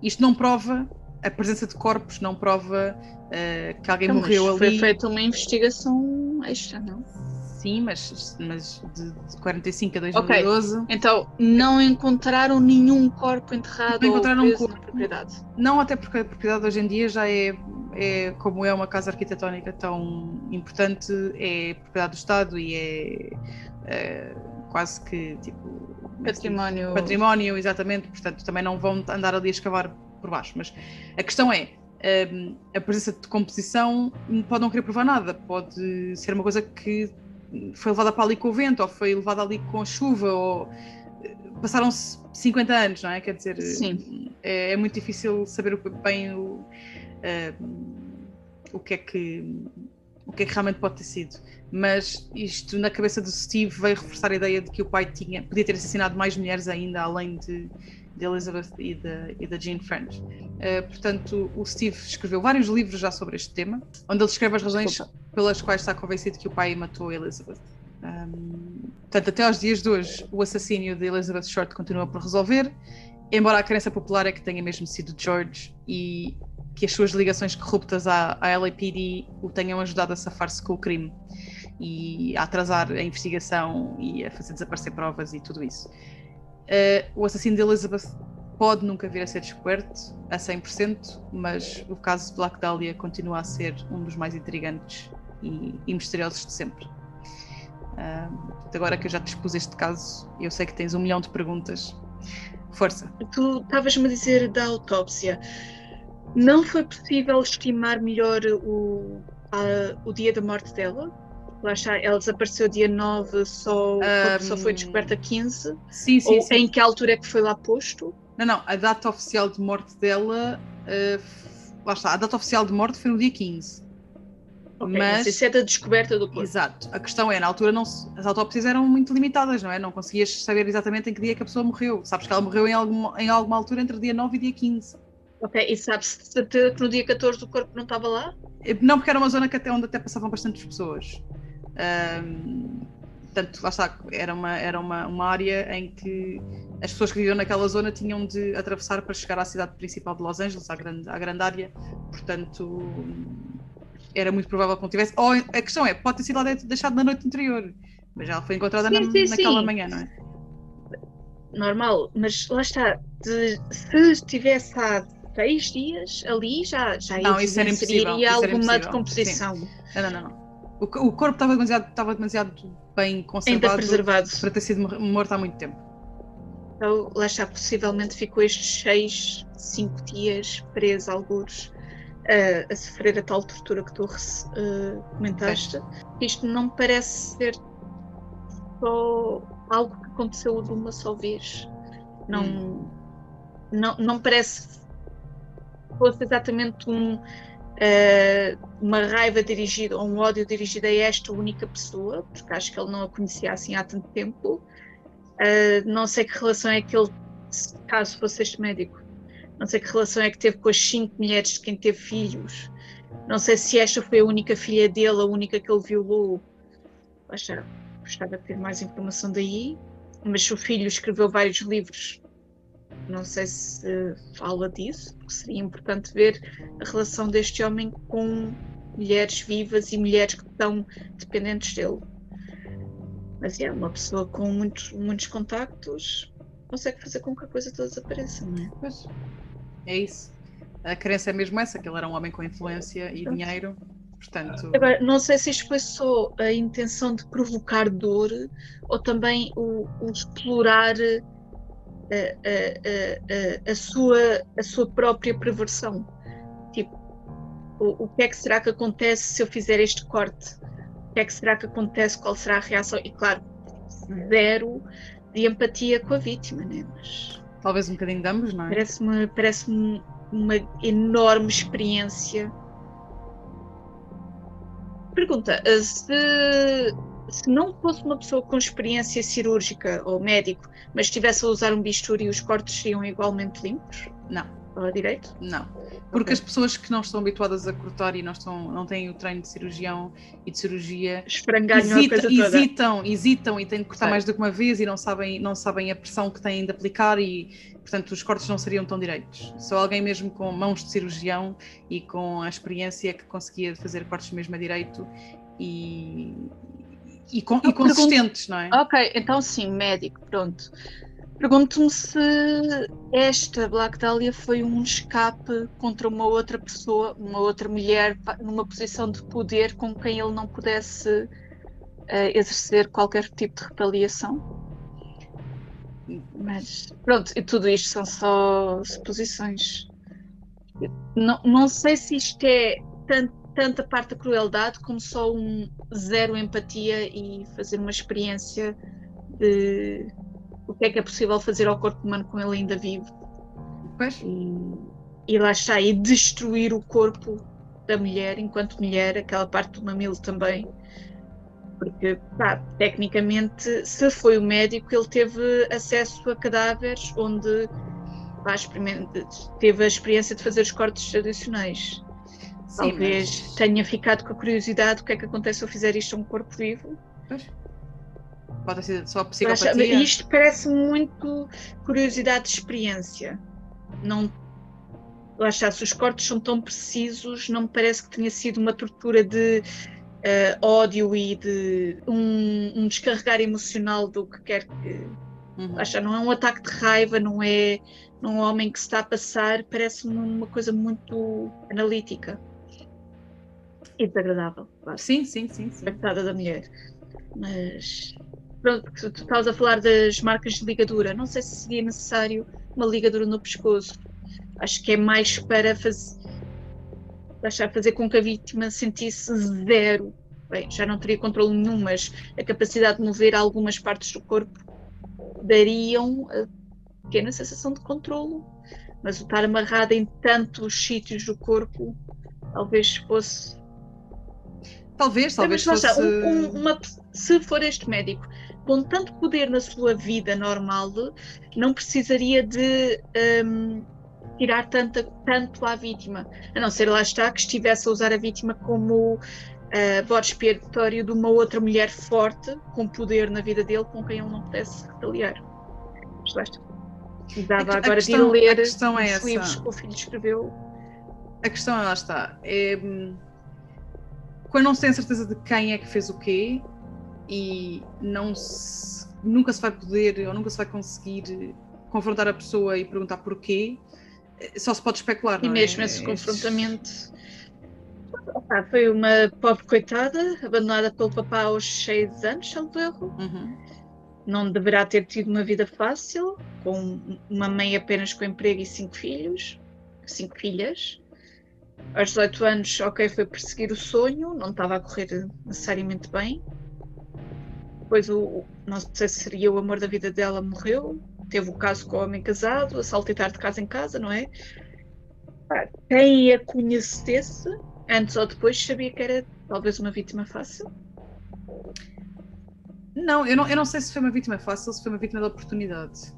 isto não prova a presença de corpos, não prova uh, que alguém então, morreu ali. Foi feita uma investigação extra, não? Sim, mas, mas de, de 45 a 2012. Okay. Então, não encontraram nenhum corpo enterrado não encontraram ou preso um corpo. na propriedade? Não, até porque a propriedade hoje em dia já é, é, como é uma casa arquitetónica tão importante, é propriedade do Estado e é, é quase que tipo património. património, exatamente, portanto também não vão andar ali a escavar por baixo. Mas a questão é, um, a presença de composição pode não querer provar nada, pode ser uma coisa que foi levada para ali com o vento, ou foi levada ali com a chuva, ou eh, passaram-se 50 anos, não é? Quer dizer, é, é, muito difícil saber bem o, uh, o que é que o que é que realmente pode ter sido. Mas isto na cabeça do Steve veio reforçar a ideia de que o pai tinha, podia ter assassinado mais mulheres ainda, além de, de Elizabeth e da, e da Jean French. Uh, portanto, o Steve escreveu vários livros já sobre este tema, onde ele escreve as razões pelas quais está convencido que o pai matou Elizabeth. Um, portanto, até aos dias de hoje, o assassínio de Elizabeth Short continua por resolver, embora a crença popular é que tenha mesmo sido George e que as suas ligações corruptas à, à LAPD o tenham ajudado a safar-se com o crime e a atrasar a investigação e a fazer desaparecer provas e tudo isso. Uh, o assassino de Elizabeth pode nunca vir a ser descoberto a 100%, mas o caso de Black Dahlia continua a ser um dos mais intrigantes e, e misteriosos de sempre. Uh, agora que eu já te expus este caso, eu sei que tens um milhão de perguntas. Força. Tu estavas-me a dizer da autópsia. Não foi possível estimar melhor o, a, o dia da morte dela? Lá está, ela desapareceu dia 9, só, um, só foi descoberta 15? Sim, sim, Ou sim. Em que altura é que foi lá posto? Não, não, a data oficial de morte dela, uh, lá está, a data oficial de morte foi no dia 15. Okay, mas isso é da descoberta do corpo. Exato. A questão é, na altura não as autópsias eram muito limitadas, não é? Não conseguias saber exatamente em que dia que a pessoa morreu. Sabes que ela morreu em alguma, em alguma altura entre dia 9 e dia 15. Ok, e sabe-se que no dia 14 o corpo não estava lá? Não, porque era uma zona que até, onde até passavam bastantes pessoas. Um, portanto, lá está, era, uma, era uma, uma área em que as pessoas que viviam naquela zona tinham de atravessar para chegar à cidade principal de Los Angeles, à grande, à grande área, portanto era muito provável que não tivesse. Ou a questão é, pode ter sido lá deixado na noite anterior, mas já foi encontrada sim, na, sim, naquela sim. manhã, não é? Normal, mas lá está, de, se estivesse há seis dias ali, já, já não, isso era impossível, isso alguma decomposição. Não, não, não. O, o corpo estava demasiado, estava demasiado bem conservado preservado. para ter sido morto há muito tempo. Então, lá está, possivelmente ficou estes seis, cinco dias preso, alguns, a, a sofrer a tal tortura que tu uh, comentaste. É. Isto não me parece ser só algo que aconteceu de uma só vez. Não, hum. não, não parece fosse exatamente um, uh, uma raiva dirigida ou um ódio dirigido a esta única pessoa, porque acho que ele não a conhecia assim há tanto tempo. Uh, não sei que relação é que ele, caso fosse este médico, não sei que relação é que teve com as cinco mulheres de quem teve filhos. Não sei se esta foi a única filha dele, a única que ele violou. Acho, gostava de ter mais informação daí. Mas o filho escreveu vários livros. Não sei se fala disso, porque seria importante ver a relação deste homem com mulheres vivas e mulheres que estão dependentes dele. Mas é uma pessoa com muitos, muitos contactos, consegue fazer com que a coisa toda desapareça, não é? Pois. É isso. A crença é mesmo essa, que ele era um homem com influência e dinheiro. Portanto... Agora, não sei se isto foi só a intenção de provocar dor ou também o, o explorar a, a, a, sua, a sua própria perversão. Tipo, o, o que é que será que acontece se eu fizer este corte? O que é que será que acontece? Qual será a reação? E claro, zero de empatia com a vítima, né? Mas Talvez um bocadinho de ambos, não é? Parece-me parece uma enorme experiência. Pergunta: eh, se, se não fosse uma pessoa com experiência cirúrgica ou médico, mas estivesse a usar um bisturi, os cortes seriam igualmente limpos? Não. Ou direito? Não. Porque okay. as pessoas que não estão habituadas a cortar e não, estão, não têm o treino de cirurgião e de cirurgia hesita, hesitam, hesitam e têm de cortar Sei. mais do que uma vez e não sabem, não sabem a pressão que têm de aplicar e, portanto, os cortes não seriam tão direitos. Só alguém mesmo com mãos de cirurgião e com a experiência que conseguia fazer cortes mesmo a direito e, e, com, e consistentes, não é? Ok, então sim, médico, pronto. Pergunto-me se esta Black Dahlia foi um escape contra uma outra pessoa, uma outra mulher, numa posição de poder com quem ele não pudesse uh, exercer qualquer tipo de retaliação. Mas pronto, e tudo isto são só suposições. Não, não sei se isto é tanto, tanta parte da crueldade como só um zero empatia e fazer uma experiência de o que é que é possível fazer ao corpo humano com ele ainda vivo. Pois. E, e lá está, e destruir o corpo da mulher enquanto mulher, aquela parte do mamilo também. Porque, pá, tecnicamente, se foi o médico, ele teve acesso a cadáveres onde pá, teve a experiência de fazer os cortes tradicionais. Sim, Talvez mas... tenha ficado com a curiosidade do que é que acontece se eu fizer isto a um corpo vivo. Pois pode ser só psicopatia. Isto parece muito curiosidade de experiência. Não, lá está, se os cortes são tão precisos, não me parece que tenha sido uma tortura de uh, ódio e de um, um, descarregar emocional do que quer que. Uhum. Lá está, não é um ataque de raiva, não é um homem que se está a passar, parece-me uma coisa muito analítica e desagradável. Claro. Sim, sim, sim. sim. A da mulher. Mas pronto, tu estavas a falar das marcas de ligadura, não sei se seria necessário uma ligadura no pescoço. Acho que é mais para fazer, deixar fazer com que a vítima sentisse zero. Bem, já não teria controle nenhum, mas a capacidade de mover algumas partes do corpo dariam a pequena sensação de controlo. Mas o estar amarrado em tantos sítios do corpo talvez fosse Talvez, talvez fosse... um, uma, se for este médico com tanto poder na sua vida normal, não precisaria de um, tirar tanto, tanto à vítima, a não ser lá está que estivesse a usar a vítima como uh, bode expiatório de uma outra mulher forte, com poder na vida dele, com quem ele não pudesse retaliar. Mas lá está. Precisava agora questão, de ler os é livros que o filho escreveu. A questão é, lá está. É, hum, quando não se tem certeza de quem é que fez o quê e não se, nunca se vai poder ou nunca se vai conseguir confrontar a pessoa e perguntar porquê, eh, só se pode especular. E mesmo é? esse confrontamento foi uma pobre coitada, abandonada pelo papá aos seis anos, salvo erro. Uhum. Não deverá ter tido uma vida fácil, com uma mãe apenas com emprego e cinco filhos, cinco filhas. Aos 18 anos, ok, foi perseguir o sonho, não estava a correr necessariamente bem. Depois, o, não sei se seria o amor da vida dela, morreu. Teve o caso com o homem casado, a saltitar de casa em casa, não é? Quem a conhecesse, antes ou depois, sabia que era talvez uma vítima fácil? Não, eu não, eu não sei se foi uma vítima fácil, se foi uma vítima de oportunidade.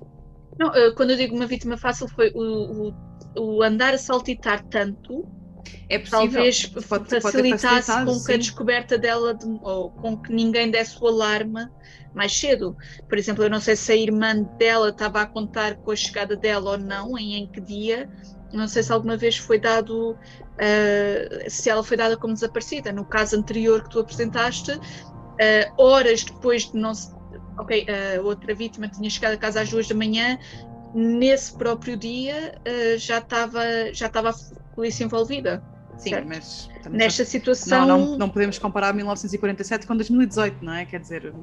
Não, eh, quando eu digo uma vítima fácil, foi o, o, o andar a saltitar tanto é possível. talvez pode, facilitasse pode com sim. que a descoberta dela de, ou com que ninguém desse o alarme mais cedo. Por exemplo, eu não sei se a irmã dela estava a contar com a chegada dela ou não, em, em que dia. Não sei se alguma vez foi dado, uh, se ela foi dada como desaparecida. No caso anterior que tu apresentaste, uh, horas depois de não se. Ok, a uh, outra vítima tinha chegado a casa às duas da manhã, nesse próprio dia já estava já estava polícia envolvida. Sim, certo? mas nesta situação não, não, não, podemos comparar 1947 com 2018, não é? Quer dizer,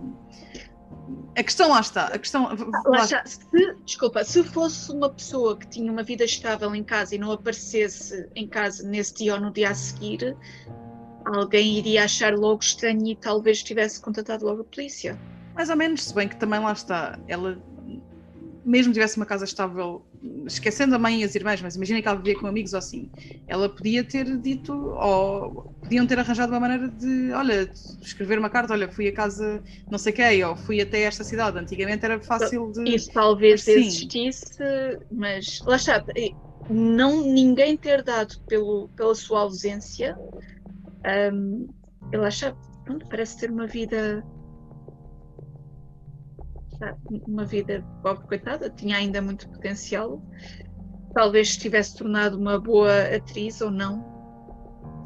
a questão lá está. A questão ah, lá está. Se, desculpa, se fosse uma pessoa que tinha uma vida estável em casa e não aparecesse em casa nesse dia ou no dia a seguir, alguém iria achar logo estranho e talvez tivesse contatado logo a polícia. Mais ou menos, se bem que também lá está. Ela mesmo tivesse uma casa estável, esquecendo a mãe e as irmãs, mas imagina que ela vivia com amigos ou assim, ela podia ter dito, ou podiam ter arranjado uma maneira de, olha, escrever uma carta, olha, fui a casa não sei quem, ou fui até esta cidade. Antigamente era fácil de. Isso talvez assim. existisse, mas lá está, não ninguém ter dado pelo, pela sua ausência, um, lá está, pronto, parece ter uma vida uma vida pobre, coitada, tinha ainda muito potencial. Talvez tivesse tornado uma boa atriz ou não.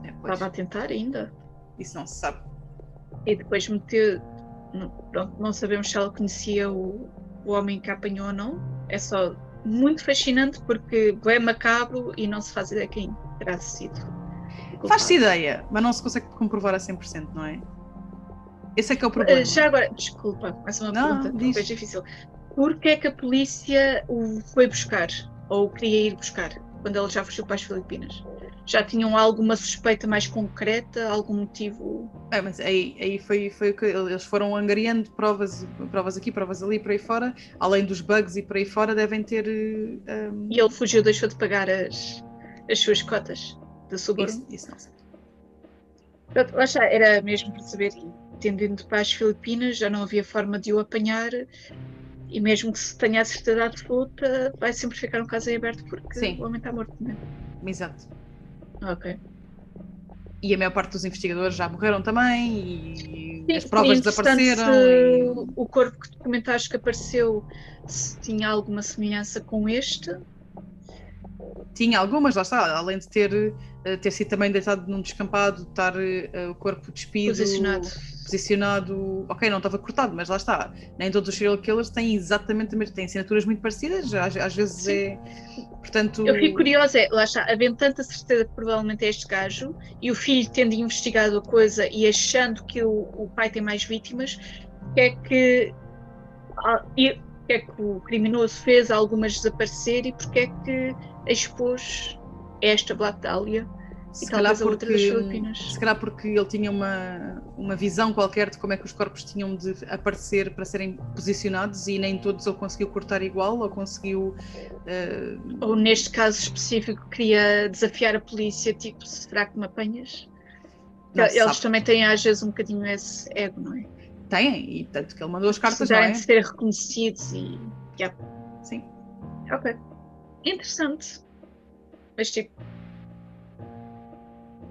É, Estava a tentar ainda. Isso não se sabe. E depois meteu. Pronto, não sabemos se ela conhecia o, o homem que a apanhou ou não. É só muito fascinante porque é macabro e não se faz ideia quem terá sido. Faz-se ideia, mas não se consegue comprovar a 100%, não é? Esse é que é o problema. Eh, já agora, desculpa, mais uma não, pergunta, diz. talvez difícil. Porquê é que a polícia o foi buscar? Ou queria ir buscar? Quando ele já fugiu para as Filipinas? Já tinham alguma suspeita mais concreta? Algum motivo? É, mas aí, aí foi, foi o que eles foram angariando provas, provas aqui, provas ali, por aí fora. Além dos bugs e por aí fora, devem ter. Um... Ehm, e ele fugiu, deixou de pagar as, as suas cotas de suborno? Isso, isso não sei. Era mesmo para saber tendo ido para as Filipinas, já não havia forma de o apanhar e mesmo que se tenha a certeza absoluta, vai sempre ficar um caso em aberto porque Sim. o homem está morto, não é? Exato. Ok. E a maior parte dos investigadores já morreram também e Sim, as provas desapareceram. E... O corpo que documentaste que apareceu se tinha alguma semelhança com este. Tinha algumas, lá está, além de ter, ter sido também deitado num descampado, estar uh, o corpo despido. Posicionado posicionado, ok, não estava cortado, mas lá está. Nem todos os serial killers têm exatamente a mesma, têm assinaturas muito parecidas, às, às vezes Sim. é. Portanto. Eu fico curiosa, é, lá está, havendo tanta certeza que provavelmente é este gajo, e o filho tendo investigado a coisa e achando que o, o pai tem mais vítimas, que é que. Ah, que é que o criminoso fez algumas desaparecer e porque é que expôs esta Black Dahlia se calhar, porque, se calhar porque ele tinha uma, uma visão qualquer de como é que os corpos tinham de aparecer para serem posicionados e nem todos ele conseguiu cortar igual ou conseguiu. Uh... Ou neste caso específico queria desafiar a polícia, tipo, será que me apanhas? Não Eles sabe. também têm às vezes um bocadinho esse ego, não é? Têm, e tanto que ele mandou as cartas, não é? de ser reconhecidos e. Yeah. Sim. Ok. Interessante. Mas tipo.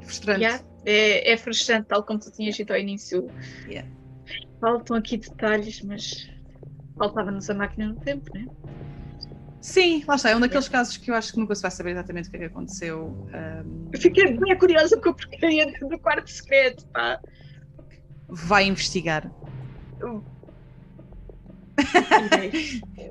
Frustrante. Yeah, é, é frustrante, tal como tu tinhas dito ao início. Yeah. Faltam aqui detalhes, mas faltava-nos a máquina no tempo, né? Sim, lá está. É um daqueles casos que eu acho que nunca se vai saber exatamente o que é que aconteceu. Um... Eu fiquei bem curiosa com a porcaria do quarto secreto, pá. Vai investigar.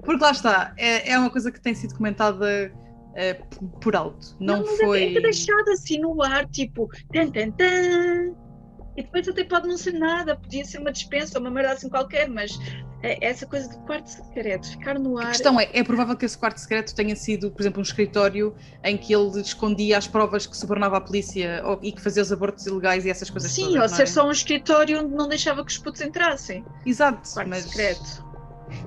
Porque lá está, é, é uma coisa que tem sido comentada uh, por alto. Não, não foi. É, é deixado assim no ar, tipo, tan, tan, tan. E depois até pode não ser nada, podia ser uma dispensa ou uma merda assim qualquer, mas é essa coisa de quarto secreto, ficar no ar. A questão é, é provável que esse quarto secreto tenha sido, por exemplo, um escritório em que ele escondia as provas que subornava a polícia ou, e que fazia os abortos ilegais e essas coisas Sim, todas, ou ser é? só um escritório onde não deixava que os putos entrassem. Exato, quarto mas... secreto.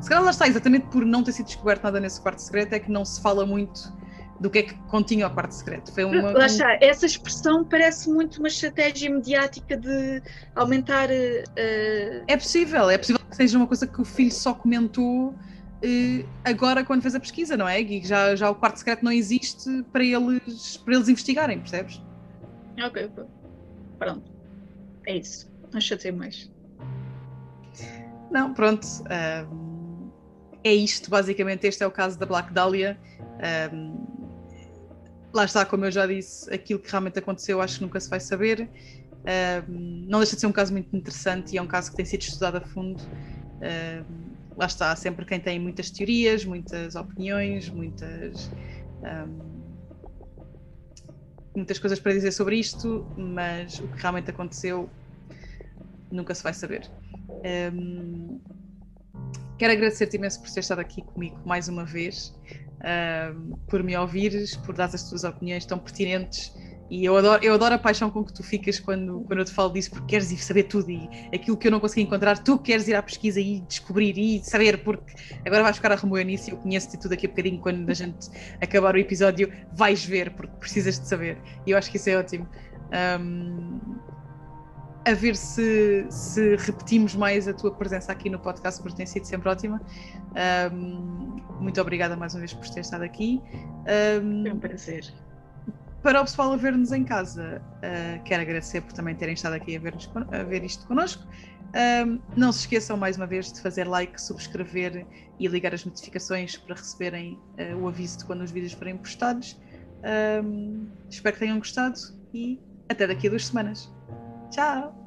Se calhar lá está, exatamente por não ter sido descoberto nada nesse quarto secreto, é que não se fala muito do que é que continha o quarto secreto. Foi uma, Lá está, essa expressão parece muito uma estratégia mediática de aumentar. Uh... É possível, é possível que seja uma coisa que o filho só comentou uh, agora quando fez a pesquisa, não é? E já, já o quarto secreto não existe para eles, para eles investigarem, percebes? Ok. Pronto. É isso. Não chatei mais. Não, pronto. Um, é isto, basicamente. Este é o caso da Black Dahlia. Um, lá está, como eu já disse, aquilo que realmente aconteceu acho que nunca se vai saber. Não deixa de ser um caso muito interessante e é um caso que tem sido estudado a fundo. Lá está, sempre quem tem muitas teorias, muitas opiniões, muitas. Um, muitas coisas para dizer sobre isto, mas o que realmente aconteceu nunca se vai saber. Quero agradecer-te imenso por ter estado aqui comigo mais uma vez uh, por me ouvires, por dar as tuas opiniões tão pertinentes. E eu adoro, eu adoro a paixão com que tu ficas quando, quando eu te falo disso, porque queres ir saber tudo e aquilo que eu não consegui encontrar, tu queres ir à pesquisa e descobrir e saber, porque agora vais ficar a remoer nisso e eu conheço-te tudo aqui a bocadinho. Quando a gente acabar o episódio, vais ver, porque precisas de saber. E eu acho que isso é ótimo. Um, a ver se, se, repetimos mais a tua presença aqui no podcast, porque tem sido sempre ótima. Um, muito obrigada mais uma vez por ter estado aqui. Um, é um prazer. Para o pessoal a ver-nos em casa, uh, quero agradecer por também terem estado aqui a ver, a ver isto connosco. Um, não se esqueçam mais uma vez de fazer like, subscrever e ligar as notificações para receberem uh, o aviso de quando os vídeos forem postados. Espero que tenham gostado e até daqui a duas semanas. Chao.